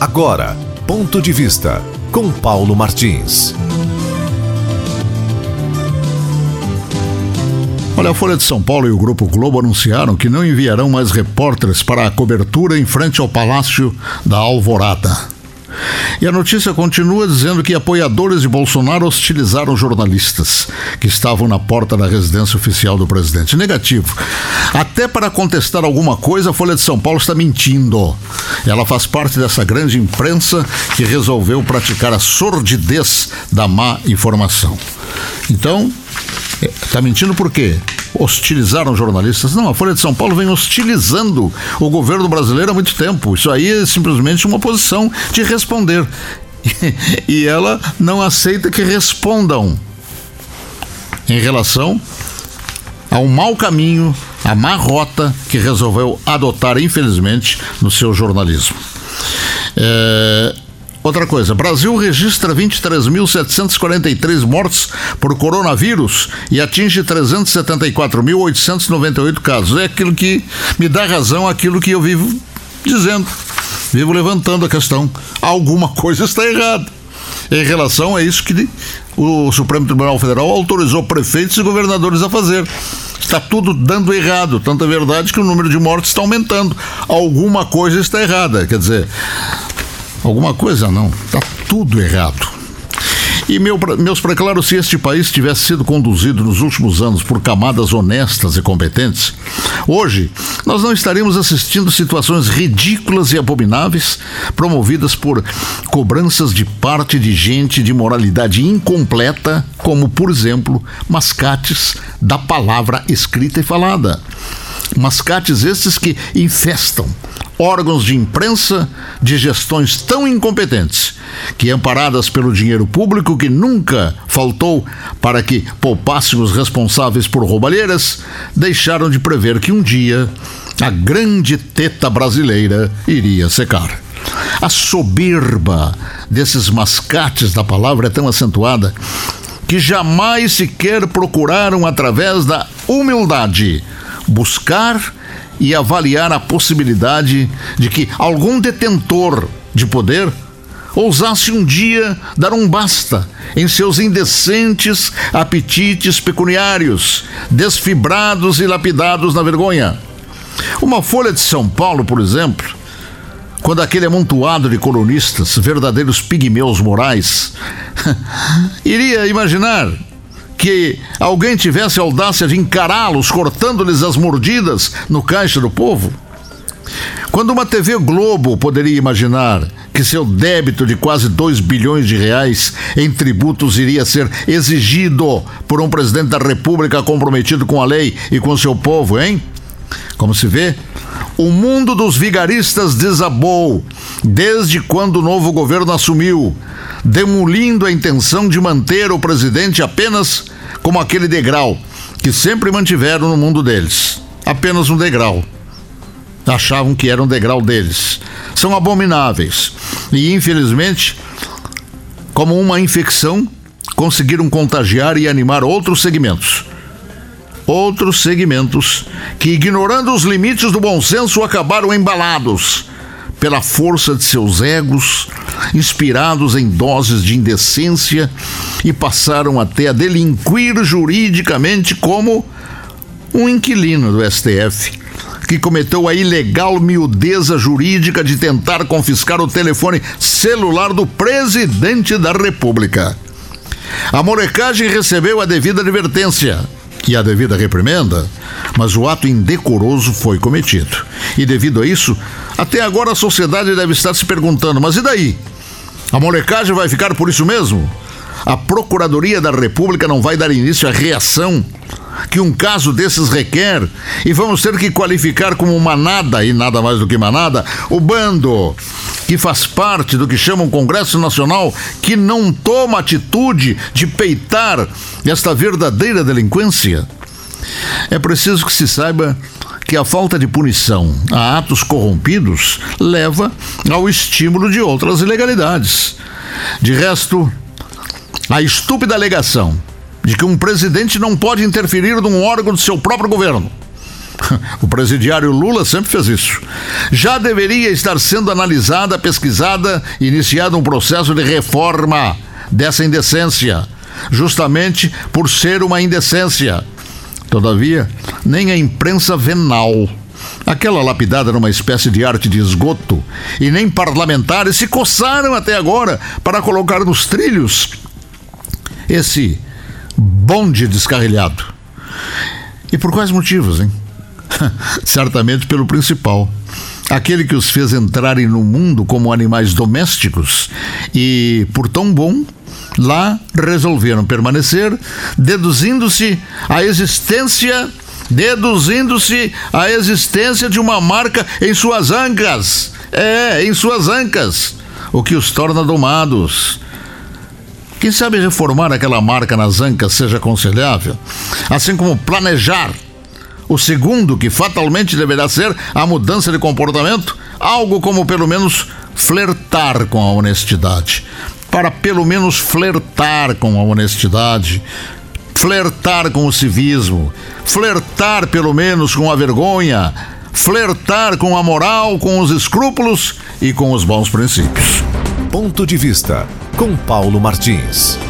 Agora, ponto de vista com Paulo Martins. Olha, a Folha de São Paulo e o Grupo Globo anunciaram que não enviarão mais repórteres para a cobertura em frente ao Palácio da Alvorada. E a notícia continua dizendo que apoiadores de Bolsonaro hostilizaram jornalistas que estavam na porta da residência oficial do presidente. Negativo. Até para contestar alguma coisa, a Folha de São Paulo está mentindo. Ela faz parte dessa grande imprensa que resolveu praticar a sordidez da má informação. Então, está mentindo por quê? hostilizaram jornalistas. Não, a Folha de São Paulo vem hostilizando o governo brasileiro há muito tempo. Isso aí é simplesmente uma posição de responder. E ela não aceita que respondam em relação ao mau caminho, à má rota que resolveu adotar, infelizmente, no seu jornalismo. É, Outra coisa, Brasil registra 23.743 mortes por coronavírus e atinge 374.898 casos. É aquilo que me dá razão, aquilo que eu vivo dizendo, vivo levantando a questão. Alguma coisa está errada. Em relação a isso que o Supremo Tribunal Federal autorizou prefeitos e governadores a fazer. Está tudo dando errado. Tanto é verdade que o número de mortes está aumentando. Alguma coisa está errada. Quer dizer, Alguma coisa não. Está tudo errado. E meu, meus preclaros, se este país tivesse sido conduzido nos últimos anos por camadas honestas e competentes, hoje nós não estaríamos assistindo situações ridículas e abomináveis promovidas por cobranças de parte de gente de moralidade incompleta, como, por exemplo, mascates da palavra escrita e falada. Mascates esses que infestam órgãos de imprensa de gestões tão incompetentes que, amparadas pelo dinheiro público que nunca faltou para que poupassem os responsáveis por roubalheiras, deixaram de prever que um dia a grande teta brasileira iria secar. A soberba desses mascates da palavra é tão acentuada que jamais sequer procuraram, através da humildade, buscar e avaliar a possibilidade de que algum detentor de poder ousasse um dia dar um basta em seus indecentes apetites pecuniários, desfibrados e lapidados na vergonha. Uma Folha de São Paulo, por exemplo, quando aquele amontoado de colunistas, verdadeiros pigmeus morais, iria imaginar que alguém tivesse audácia de encará-los, cortando-lhes as mordidas no caixa do povo? Quando uma TV Globo poderia imaginar que seu débito de quase 2 bilhões de reais em tributos iria ser exigido por um presidente da República comprometido com a lei e com seu povo, hein? Como se vê, o mundo dos vigaristas desabou desde quando o novo governo assumiu, demolindo a intenção de manter o presidente apenas como aquele degrau que sempre mantiveram no mundo deles. Apenas um degrau. Achavam que era um degrau deles. São abomináveis. E, infelizmente, como uma infecção, conseguiram contagiar e animar outros segmentos. Outros segmentos que, ignorando os limites do bom senso, acabaram embalados pela força de seus egos, inspirados em doses de indecência e passaram até a delinquir juridicamente como um inquilino do STF que cometeu a ilegal miudeza jurídica de tentar confiscar o telefone celular do presidente da República. A molecagem recebeu a devida advertência e a devida reprimenda, mas o ato indecoroso foi cometido. E devido a isso, até agora a sociedade deve estar se perguntando: mas e daí? A molecagem vai ficar por isso mesmo? A Procuradoria da República não vai dar início à reação que um caso desses requer e vamos ter que qualificar como manada e nada mais do que manada o bando que faz parte do que chamam Congresso Nacional que não toma atitude de peitar esta verdadeira delinquência. É preciso que se saiba que a falta de punição a atos corrompidos leva ao estímulo de outras ilegalidades. De resto, a estúpida alegação de que um presidente não pode interferir num órgão do seu próprio governo O presidiário Lula sempre fez isso. Já deveria estar sendo analisada, pesquisada, iniciado um processo de reforma dessa indecência, justamente por ser uma indecência. Todavia, nem a imprensa venal, aquela lapidada numa espécie de arte de esgoto, e nem parlamentares se coçaram até agora para colocar nos trilhos esse bonde descarrilhado. E por quais motivos, hein? Certamente pelo principal. Aquele que os fez entrarem no mundo como animais domésticos e, por tão bom, lá resolveram permanecer, deduzindo-se a existência deduzindo-se a existência de uma marca em suas ancas. É, em suas ancas, o que os torna domados. Quem sabe reformar aquela marca nas ancas seja aconselhável, assim como planejar o segundo, que fatalmente deverá ser a mudança de comportamento, algo como pelo menos flertar com a honestidade. Para pelo menos flertar com a honestidade, flertar com o civismo, flertar pelo menos com a vergonha, flertar com a moral, com os escrúpulos e com os bons princípios. Ponto de vista com Paulo Martins.